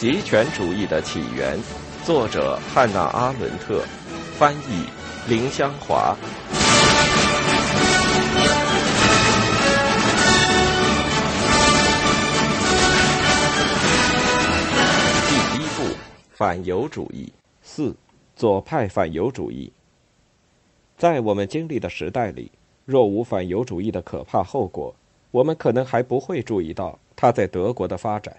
极权主义的起源，作者汉娜·阿伦特，翻译林香华。第一部：反犹主义。四、左派反犹主义。在我们经历的时代里，若无反犹主义的可怕后果，我们可能还不会注意到它在德国的发展。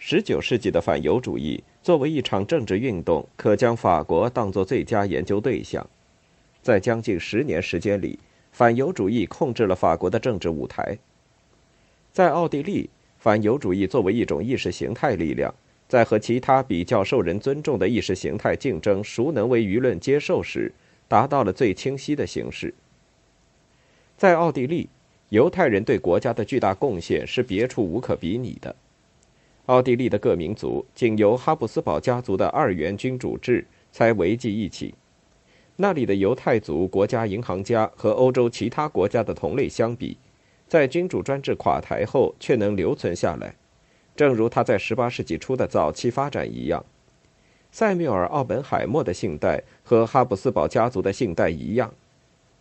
十九世纪的反犹主义作为一场政治运动，可将法国当作最佳研究对象。在将近十年时间里，反犹主义控制了法国的政治舞台。在奥地利，反犹主义作为一种意识形态力量，在和其他比较受人尊重的意识形态竞争，孰能为舆论接受时，达到了最清晰的形式。在奥地利，犹太人对国家的巨大贡献是别处无可比拟的。奥地利的各民族仅由哈布斯堡家族的二元君主制才维系一起。那里的犹太族国家银行家和欧洲其他国家的同类相比，在君主专制垮台后却能留存下来，正如他在18世纪初的早期发展一样。塞缪尔·奥本海默的信贷和哈布斯堡家族的信贷一样，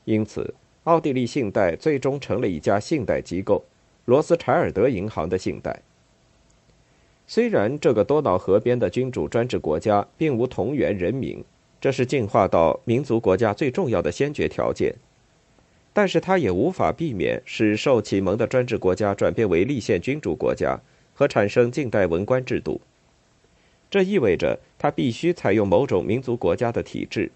因此，奥地利信贷最终成了一家信贷机构——罗斯柴尔德银行的信贷。虽然这个多瑙河边的君主专制国家并无同源人民，这是进化到民族国家最重要的先决条件，但是它也无法避免使受启蒙的专制国家转变为立宪君主国家和产生近代文官制度。这意味着它必须采用某种民族国家的体制。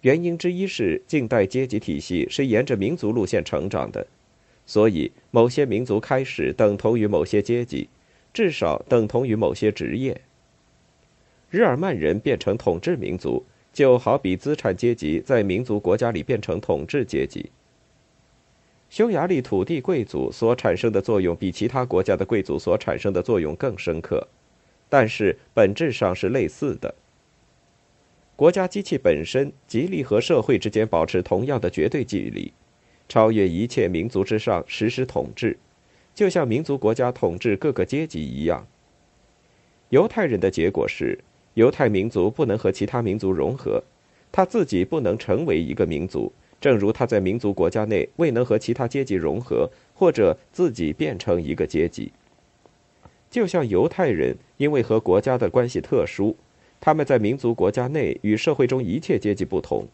原因之一是近代阶级体系是沿着民族路线成长的，所以某些民族开始等同于某些阶级。至少等同于某些职业。日耳曼人变成统治民族，就好比资产阶级在民族国家里变成统治阶级。匈牙利土地贵族所产生的作用比其他国家的贵族所产生的作用更深刻，但是本质上是类似的。国家机器本身极力和社会之间保持同样的绝对距离，超越一切民族之上实施统治。就像民族国家统治各个阶级一样，犹太人的结果是，犹太民族不能和其他民族融合，他自己不能成为一个民族，正如他在民族国家内未能和其他阶级融合，或者自己变成一个阶级。就像犹太人因为和国家的关系特殊，他们在民族国家内与社会中一切阶级不同，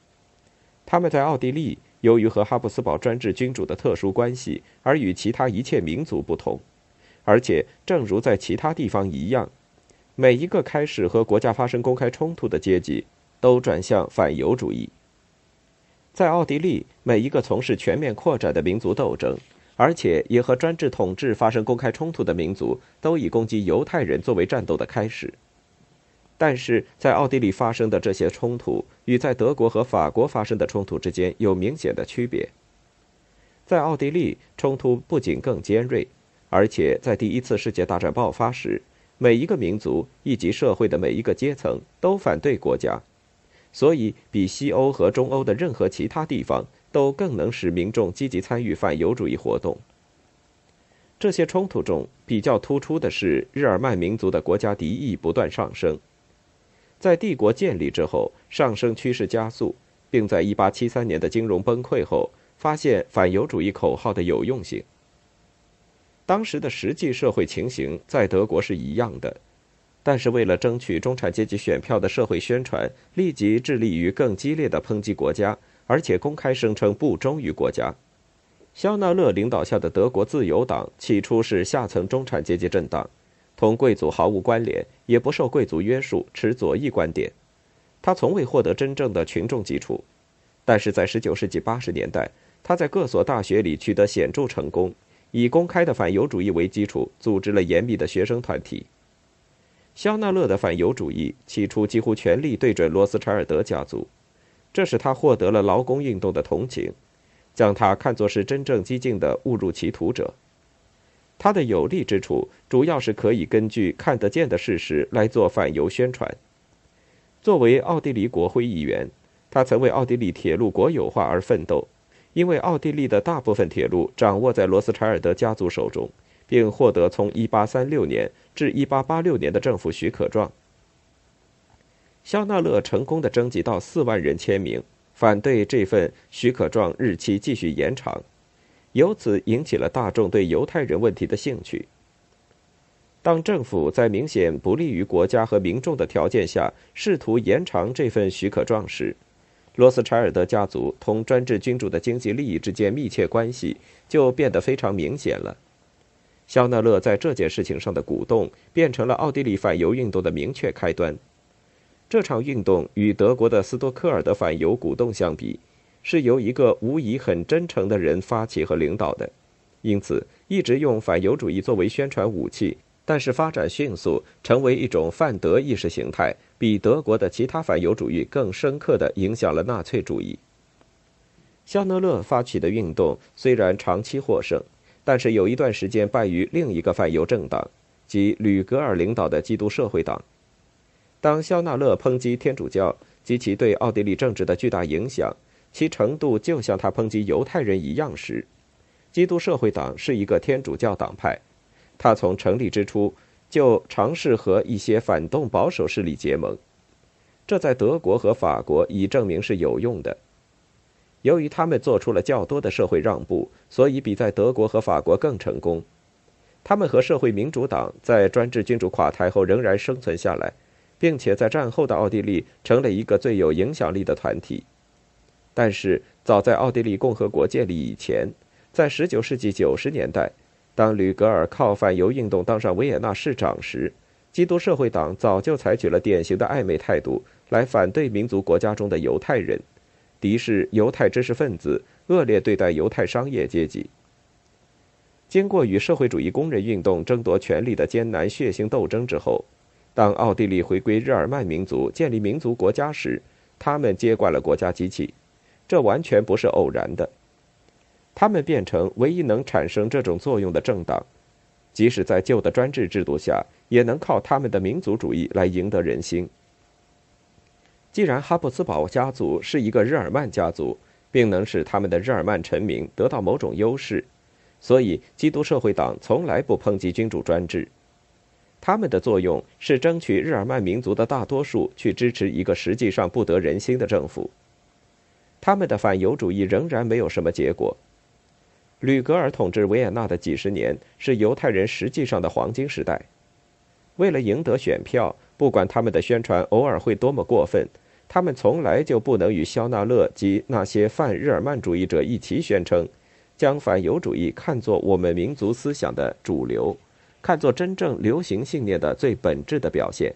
他们在奥地利。由于和哈布斯堡专制君主的特殊关系，而与其他一切民族不同，而且正如在其他地方一样，每一个开始和国家发生公开冲突的阶级，都转向反犹主义。在奥地利，每一个从事全面扩展的民族斗争，而且也和专制统治发生公开冲突的民族，都以攻击犹太人作为战斗的开始。但是在奥地利发生的这些冲突与在德国和法国发生的冲突之间有明显的区别。在奥地利，冲突不仅更尖锐，而且在第一次世界大战爆发时，每一个民族以及社会的每一个阶层都反对国家，所以比西欧和中欧的任何其他地方都更能使民众积极参与反犹主义活动。这些冲突中比较突出的是日耳曼民族的国家敌意不断上升。在帝国建立之后，上升趋势加速，并在1873年的金融崩溃后，发现反犹主义口号的有用性。当时的实际社会情形在德国是一样的，但是为了争取中产阶级选票的社会宣传，立即致力于更激烈的抨击国家，而且公开声称不忠于国家。肖纳勒领导下的德国自由党起初是下层中产阶级政党。同贵族毫无关联，也不受贵族约束，持左翼观点。他从未获得真正的群众基础，但是在19世纪80年代，他在各所大学里取得显著成功，以公开的反犹主义为基础，组织了严密的学生团体。肖纳勒的反犹主义起初几乎全力对准罗斯柴尔德家族，这使他获得了劳工运动的同情，将他看作是真正激进的误入歧途者。他的有利之处，主要是可以根据看得见的事实来做反犹宣传。作为奥地利国会议员，他曾为奥地利铁路国有化而奋斗，因为奥地利的大部分铁路掌握在罗斯柴尔德家族手中，并获得从1836年至1886年的政府许可状。肖纳勒成功的征集到4万人签名，反对这份许可状日期继续延长，由此引起了大众对犹太人问题的兴趣。当政府在明显不利于国家和民众的条件下试图延长这份许可状时，罗斯柴尔德家族同专制君主的经济利益之间密切关系就变得非常明显了。肖纳勒在这件事情上的鼓动，变成了奥地利反犹运动的明确开端。这场运动与德国的斯多克尔的反犹鼓动相比，是由一个无疑很真诚的人发起和领导的，因此一直用反犹主义作为宣传武器。但是发展迅速，成为一种泛德意识形态，比德国的其他反犹主义更深刻地影响了纳粹主义。肖纳勒发起的运动虽然长期获胜，但是有一段时间败于另一个反犹政党，即吕格尔领导的基督社会党。当肖纳勒抨击天主教及其对奥地利政治的巨大影响，其程度就像他抨击犹太人一样时，基督社会党是一个天主教党派。他从成立之初就尝试和一些反动保守势力结盟，这在德国和法国已证明是有用的。由于他们做出了较多的社会让步，所以比在德国和法国更成功。他们和社会民主党在专制君主垮台后仍然生存下来，并且在战后的奥地利成了一个最有影响力的团体。但是，早在奥地利共和国建立以前，在19世纪90年代。当吕格尔靠反犹运动当上维也纳市长时，基督社会党早就采取了典型的暧昧态度，来反对民族国家中的犹太人，敌视犹太知识分子，恶劣对待犹太商业阶级。经过与社会主义工人运动争夺权力的艰难血腥斗争之后，当奥地利回归日耳曼民族，建立民族国家时，他们接管了国家机器，这完全不是偶然的。他们变成唯一能产生这种作用的政党，即使在旧的专制制度下，也能靠他们的民族主义来赢得人心。既然哈布斯堡家族是一个日耳曼家族，并能使他们的日耳曼臣民得到某种优势，所以基督社会党从来不抨击君主专制。他们的作用是争取日耳曼民族的大多数去支持一个实际上不得人心的政府。他们的反犹主义仍然没有什么结果。吕格尔统治维也纳的几十年是犹太人实际上的黄金时代。为了赢得选票，不管他们的宣传偶尔会多么过分，他们从来就不能与肖纳勒及那些泛日耳曼主义者一起宣称，将反犹主义看作我们民族思想的主流，看作真正流行信念的最本质的表现，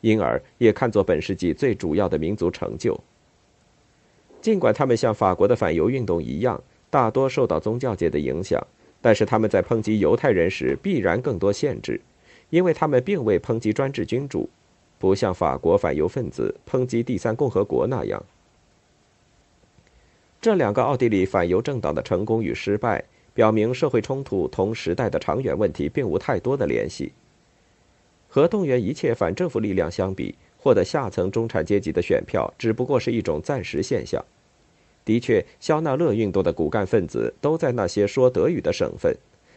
因而也看作本世纪最主要的民族成就。尽管他们像法国的反犹运动一样。大多受到宗教界的影响，但是他们在抨击犹太人时必然更多限制，因为他们并未抨击专制君主，不像法国反犹分子抨击第三共和国那样。这两个奥地利反犹政党的成功与失败，表明社会冲突同时代的长远问题并无太多的联系。和动员一切反政府力量相比，获得下层中产阶级的选票只不过是一种暂时现象。的确，肖纳勒运动的骨干分子都在那些说德语的省份，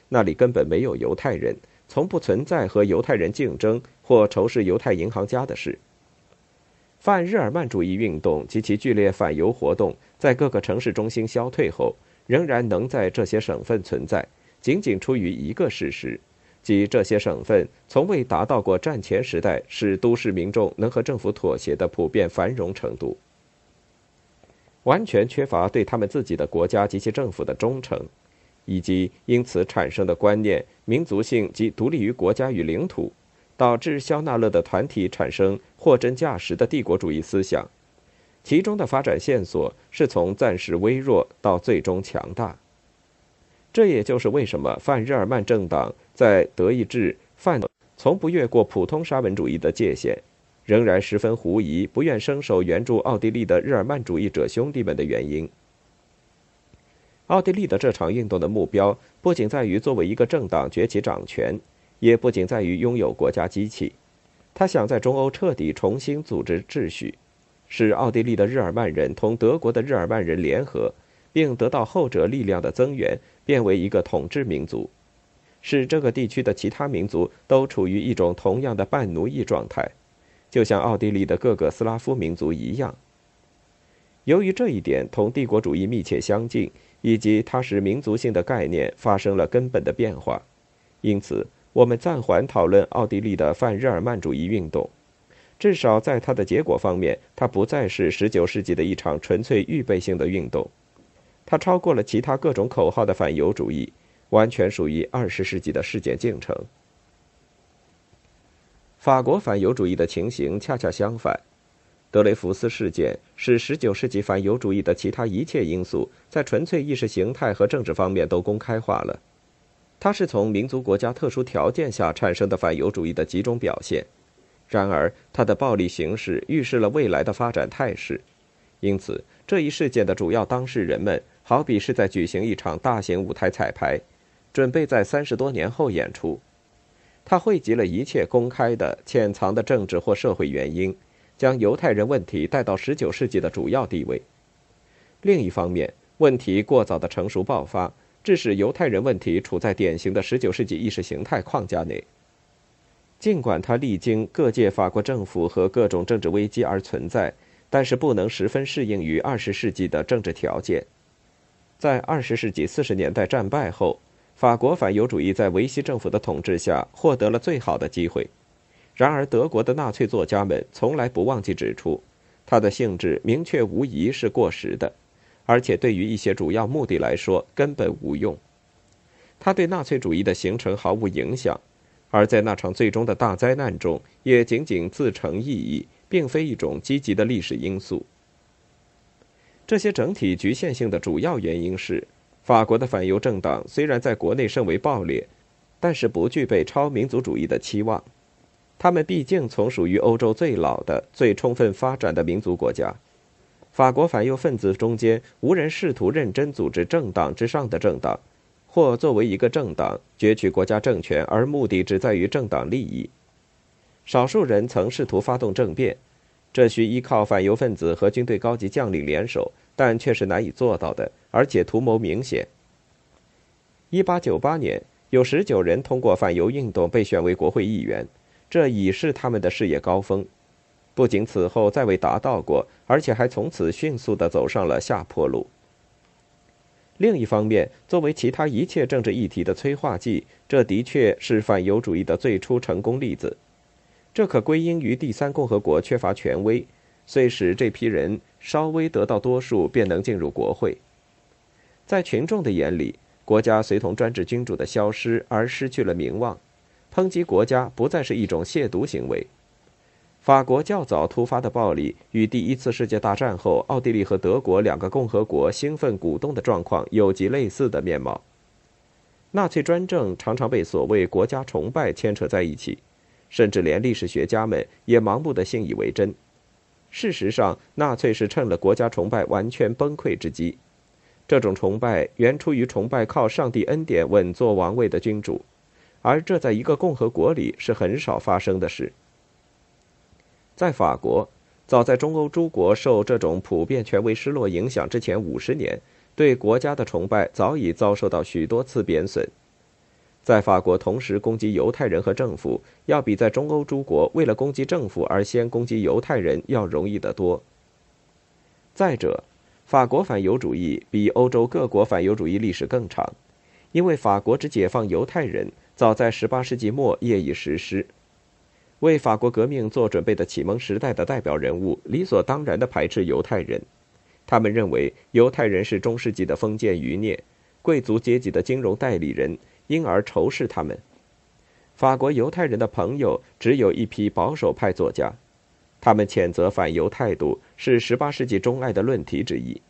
那里根本没有犹太人，从不存在和犹太人竞争或仇视犹太银行家的事。泛日耳曼主义运动及其剧烈反犹活动在各个城市中心消退后，仍然能在这些省份存在，仅仅出于一个事实，即这些省份从未达到过战前时代使都市民众能和政府妥协的普遍繁荣程度。完全缺乏对他们自己的国家及其政府的忠诚，以及因此产生的观念民族性及独立于国家与领土，导致肖纳勒的团体产生货真价实的帝国主义思想。其中的发展线索是从暂时微弱到最终强大。这也就是为什么泛日耳曼政党在德意志范从不越过普通沙文主义的界限。仍然十分狐疑，不愿伸手援助奥地利的日耳曼主义者兄弟们的原因。奥地利的这场运动的目标不仅在于作为一个政党崛起掌权，也不仅在于拥有国家机器。他想在中欧彻底重新组织秩序，使奥地利的日耳曼人同德国的日耳曼人联合，并得到后者力量的增援，变为一个统治民族。使这个地区的其他民族都处于一种同样的半奴役状态，就像奥地利的各个斯拉夫民族一样。由于这一点同帝国主义密切相近，以及它使民族性的概念发生了根本的变化，因此我们暂缓讨论奥地利的泛日耳曼主义运动。至少在它的结果方面，它不再是19世纪的一场纯粹预备性的运动，它超过了其他各种口号的反犹主义，完全属于20世纪的事件进程。法国反犹主义的情形恰恰相反，德雷福斯事件使19世纪反犹主义的其他一切因素在纯粹意识形态和政治方面都公开化了，它是从民族国家特殊条件下产生的反犹主义的集中表现。然而，它的暴力形式预示了未来的发展态势，因此这一事件的主要当事人们好比是在举行一场大型舞台彩排，准备在三十多年后演出。它汇集了一切公开的、潜藏的政治或社会原因，将犹太人问题带到十九世纪的主要地位。另一方面，问题过早的成熟爆发，致使犹太人问题处在典型的十九世纪意识形态框架内。尽管它历经各界法国政府和各种政治危机而存在，但是不能十分适应于二十世纪的政治条件。在二十世纪四十年代战败后，法国反犹主义在维希政府的统治下获得了最好的机会。然而，德国的纳粹作家们从来不忘记指出，它的性质明确无疑是过时的，而且对于一些主要目的来说根本无用。它对纳粹主义的形成毫无影响。而在那场最终的大灾难中，也仅仅自成意义，并非一种积极的历史因素。这些整体局限性的主要原因是，法国的反犹政党虽然在国内甚为暴烈，但是不具备超民族主义的期望。他们毕竟从属于欧洲最老的、最充分发展的民族国家。法国反犹分子中间无人试图认真组织政党之上的政党。或作为一个政党攫取国家政权，而目的只在于政党利益。少数人曾试图发动政变，这需依靠反犹分子和军队高级将领联手，但却是难以做到的，而且图谋明显。1898年，有19人通过反犹运动被选为国会议员，这已是他们的事业高峰。不仅此后再未达到过，而且还从此迅速地走上了下坡路。另一方面，作为其他一切政治议题的催化剂，这的确是反犹主义的最初成功例子。这可归因于第三共和国缺乏权威，虽使这批人稍微得到多数，便能进入国会。在群众的眼里，国家随同专制君主的消失而失去了名望，抨击国家不再是一种亵渎行为。法国较早突发的暴力与第一次世界大战后奥地利和德国两个共和国兴奋鼓动的状况有极类似的面貌。纳粹专政常常被所谓国家崇拜牵扯在一起，甚至连历史学家们也盲目的信以为真。事实上，纳粹是趁了国家崇拜完全崩溃之机。这种崇拜原出于崇拜靠上帝恩典稳坐王位的君主，而这在一个共和国里是很少发生的事。在法国，早在中欧诸国受这种普遍权威失落影响之前五十年，对国家的崇拜早已遭受到许多次贬损。在法国，同时攻击犹太人和政府，要比在中欧诸国为了攻击政府而先攻击犹太人要容易得多。再者，法国反犹主义比欧洲各国反犹主义历史更长，因为法国之解放犹太人早在十八世纪末业已实施。为法国革命做准备的启蒙时代的代表人物理所当然地排斥犹太人，他们认为犹太人是中世纪的封建余孽，贵族阶级的金融代理人，因而仇视他们。法国犹太人的朋友只有一批保守派作家，他们谴责反犹态度是18世纪钟爱的论题之一。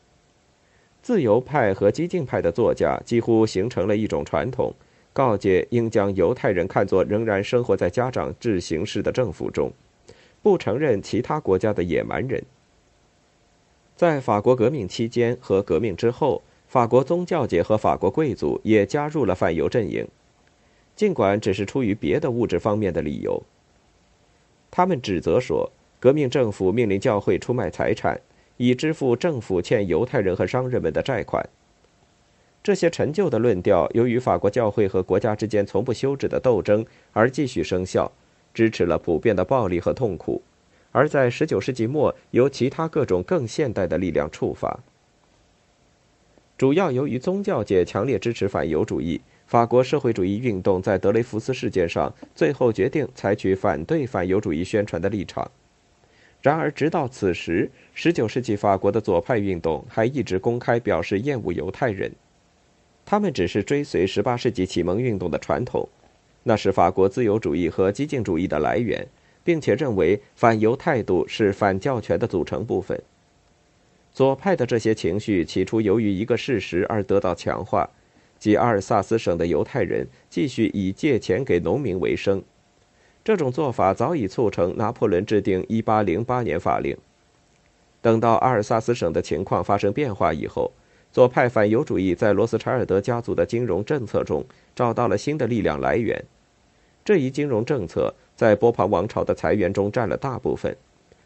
自由派和激进派的作家几乎形成了一种传统。告诫应将犹太人看作仍然生活在家长制形式的政府中，不承认其他国家的野蛮人。在法国革命期间和革命之后，法国宗教界和法国贵族也加入了反犹阵营，尽管只是出于别的物质方面的理由。他们指责说，革命政府命令教会出卖财产，以支付政府欠犹太人和商人们的债款。这些陈旧的论调由于法国教会和国家之间从不休止的斗争而继续生效，支持了普遍的暴力和痛苦，而在19世纪末由其他各种更现代的力量触发。主要由于宗教界强烈支持反犹主义，法国社会主义运动在德雷福斯事件上最后决定采取反对反犹主义宣传的立场。然而，直到此时，19世纪法国的左派运动还一直公开表示厌恶犹太人。他们只是追随18世纪启蒙运动的传统，那是法国自由主义和激进主义的来源，并且认为反犹态度是反教权的组成部分。左派的这些情绪起初由于一个事实而得到强化，即阿尔萨斯省的犹太人继续以借钱给农民为生。这种做法早已促成拿破仑制定1808年法令。等到阿尔萨斯省的情况发生变化以后。左派反犹主义在罗斯柴尔德家族的金融政策中找到了新的力量来源。这一金融政策在波旁王朝的财源中占了大部分，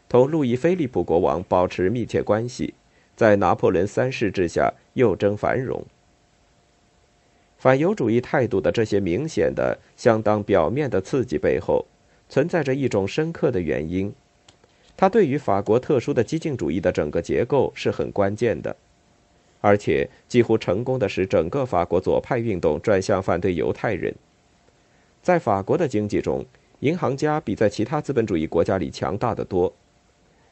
同路易菲利普国王保持密切关系，在拿破仑三世之下又争繁荣。反犹主义态度的这些明显的、相当表面的刺激背后，存在着一种深刻的原因，它对于法国特殊的激进主义的整个结构是很关键的。而且几乎成功的使整个法国左派运动转向反对犹太人。在法国的经济中，银行家比在其他资本主义国家里强大的多。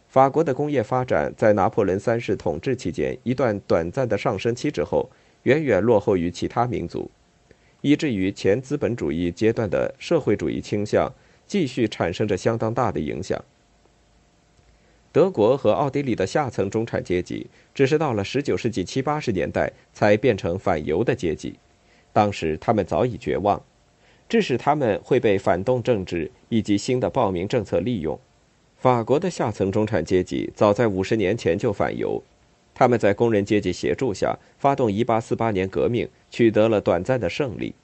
法国的工业发展在拿破仑三世统治期间一段短暂的上升期之后，远远落后于其他民族，以至于前资本主义阶段的社会主义倾向继续产生着相当大的影响。德国和奥地利的下层中产阶级，只是到了19世纪七八十年代才变成反犹的阶级。当时他们早已绝望，致使他们会被反动政治以及新的暴民政策利用。法国的下层中产阶级早在五十年前就反犹，他们在工人阶级协助下发动1848年革命，取得了短暂的胜利。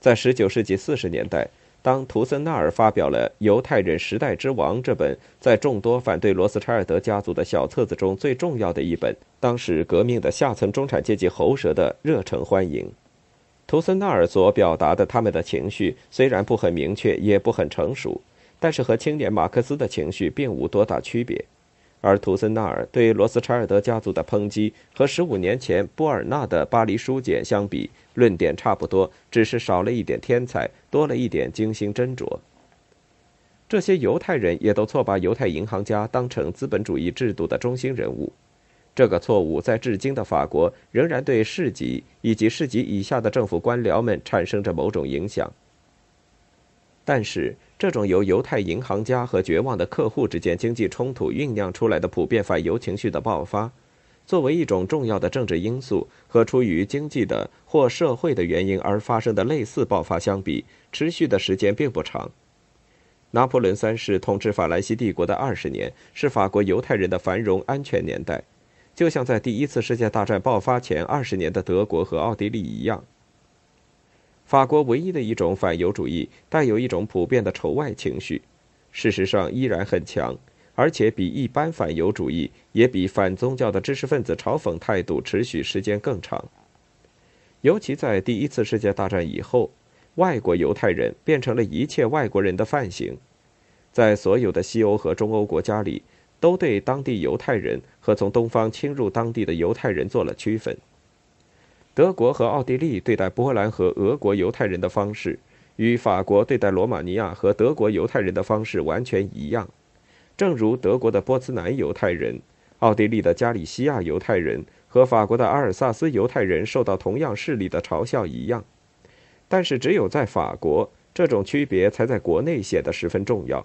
在19世纪四十年代。当图森纳尔发表了《犹太人时代之王》这本在众多反对罗斯柴尔德家族的小册子中最重要的一本，当时革命的下层中产阶级喉舌的热诚欢迎。图森纳尔所表达的他们的情绪虽然不很明确，也不很成熟，但是和青年马克思的情绪并无多大区别。而图森纳尔对罗斯柴尔德家族的抨击和十五年前波尔纳的巴黎书简相比，论点差不多，只是少了一点天才，多了一点精心斟酌。这些犹太人也都错把犹太银行家当成资本主义制度的中心人物，这个错误在至今的法国仍然对市级以及市级以下的政府官僚们产生着某种影响。但是，这种由犹太银行家和绝望的客户之间经济冲突酝酿出来的普遍反犹情绪的爆发，作为一种重要的政治因素，和出于经济的或社会的原因而发生的类似爆发相比，持续的时间并不长。拿破仑三世统治法兰西帝国的二十年，是法国犹太人的繁荣安全年代，就像在第一次世界大战爆发前二十年的德国和奥地利一样。法国唯一的一种反犹主义带有一种普遍的仇外情绪，事实上依然很强，而且比一般反犹主义也比反宗教的知识分子嘲讽态度持续时间更长。尤其在第一次世界大战以后，外国犹太人变成了一切外国人的范型，在所有的西欧和中欧国家里，都对当地犹太人和从东方侵入当地的犹太人做了区分。德国和奥地利对待波兰和俄国犹太人的方式，与法国对待罗马尼亚和德国犹太人的方式完全一样。正如德国的波茨南犹太人、奥地利的加里西亚犹太人和法国的阿尔萨斯犹太人受到同样势力的嘲笑一样。但是，只有在法国，这种区别才在国内显得十分重要。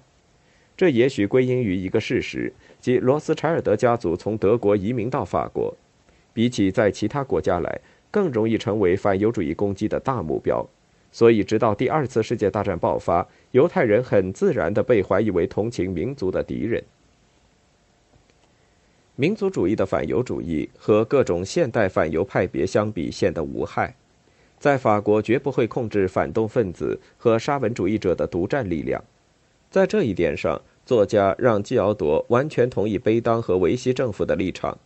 这也许归因于一个事实，即罗斯柴尔德家族从德国移民到法国，比起在其他国家来。更容易成为反犹主义攻击的大目标，所以直到第二次世界大战爆发，犹太人很自然地被怀疑为同情民族的敌人。民族主义的反犹主义和各种现代反犹派别相比显得无害，在法国绝不会控制反动分子和沙文主义者的独占力量。在这一点上，作家让·基奥多完全同意贝当和维希政府的立场。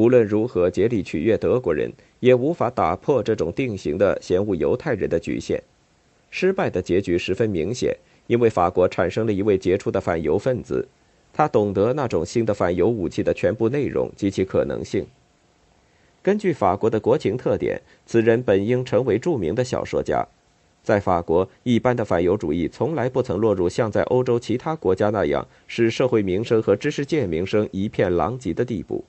无论如何竭力取悦德国人，也无法打破这种定型的嫌恶犹太人的局限。失败的结局十分明显，因为法国产生了一位杰出的反犹分子，他懂得那种新的反犹武器的全部内容及其可能性。根据法国的国情特点，此人本应成为著名的小说家。在法国，一般的反犹主义从来不曾落入像在欧洲其他国家那样使社会名声和知识界名声一片狼藉的地步。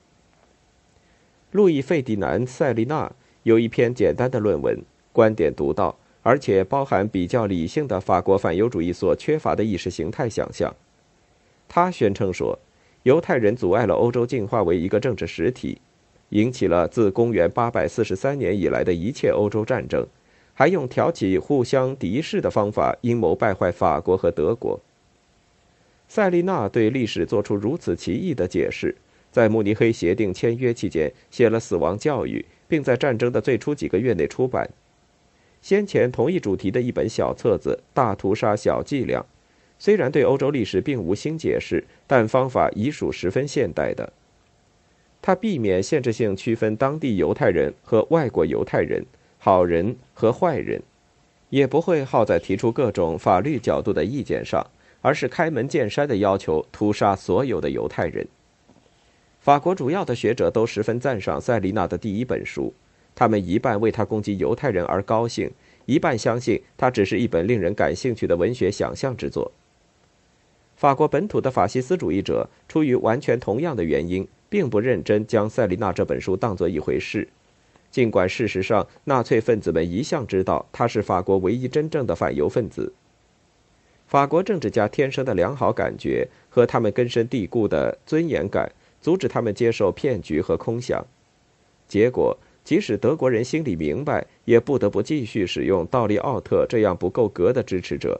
路易·费迪南·塞利纳有一篇简单的论文，观点独到，而且包含比较理性的法国反犹主义所缺乏的意识形态想象。他宣称说，犹太人阻碍了欧洲进化为一个政治实体。引起了自公元843年以来的一切欧洲战争，还用挑起互相敌视的方法阴谋败坏法国和德国。塞利纳对历史做出如此奇异的解释，在慕尼黑协定签约期间写了《死亡教育》，并在战争的最初几个月内出版。先前同一主题的一本小册子《大屠杀小伎俩》，虽然对欧洲历史并无新解释，但方法已属十分现代的。他避免限制性区分当地犹太人和外国犹太人、好人和坏人，也不会耗在提出各种法律角度的意见上，而是开门见山地要求屠杀所有的犹太人。法国主要的学者都十分赞赏塞利纳的第一本书，他们一半为他攻击犹太人而高兴，一半相信他只是一本令人感兴趣的文学想象之作。法国本土的法西斯主义者出于完全同样的原因。并不认真将塞琳娜这本书当作一回事，尽管事实上纳粹分子们一向知道他是法国唯一真正的反犹分子。法国政治家天生的良好感觉和他们根深蒂固的尊严感，阻止他们接受骗局和空想。结果，即使德国人心里明白，也不得不继续使用道利奥特这样不够格的支持者。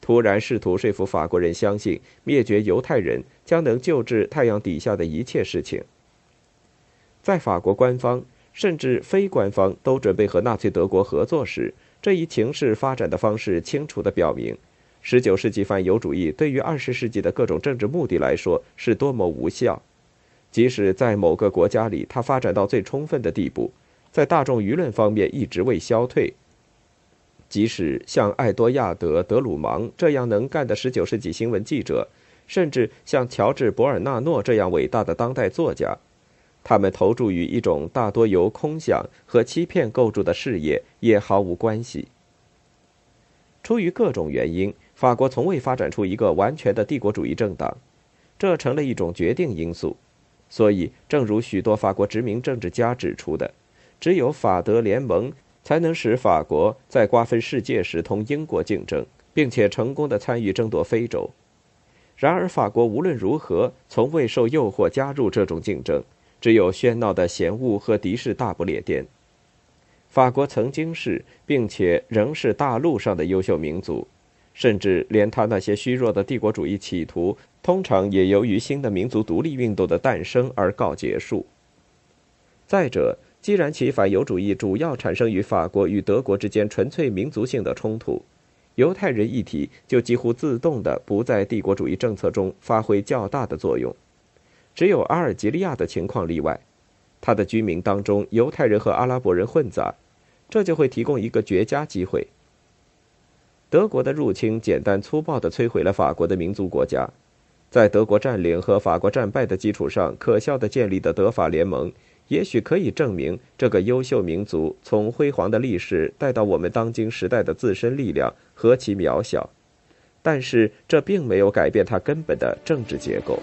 突然试图说服法国人相信灭绝犹太人将能救治太阳底下的一切事情。在法国官方甚至非官方都准备和纳粹德国合作时，这一情势发展的方式清楚地表明，19世纪反犹主义对于20世纪的各种政治目的来说是多么无效。即使在某个国家里，它发展到最充分的地步，在大众舆论方面一直未消退。即使像艾多亚德·德鲁芒这样能干的19世纪新闻记者，甚至像乔治·博尔纳诺这样伟大的当代作家，他们投注于一种大多由空想和欺骗构筑的事业，也毫无关系。出于各种原因，法国从未发展出一个完全的帝国主义政党，这成了一种决定因素。所以，正如许多法国殖民政治家指出的，只有法德联盟。才能使法国在瓜分世界时同英国竞争，并且成功的参与争夺非洲。然而，法国无论如何从未受诱惑加入这种竞争，只有喧闹的嫌恶和敌视大不列颠。法国曾经是，并且仍是大陆上的优秀民族，甚至连他那些虚弱的帝国主义企图，通常也由于新的民族独立运动的诞生而告结束。再者，既然其反犹主义主要产生于法国与德国之间纯粹民族性的冲突，犹太人一体就几乎自动的不在帝国主义政策中发挥较大的作用。只有阿尔及利亚的情况例外，它的居民当中犹太人和阿拉伯人混杂，这就会提供一个绝佳机会。德国的入侵简单粗暴地摧毁了法国的民族国家，在德国占领和法国战败的基础上，可笑地建立的德法联盟。也许可以证明，这个优秀民族从辉煌的历史带到我们当今时代的自身力量何其渺小，但是这并没有改变它根本的政治结构。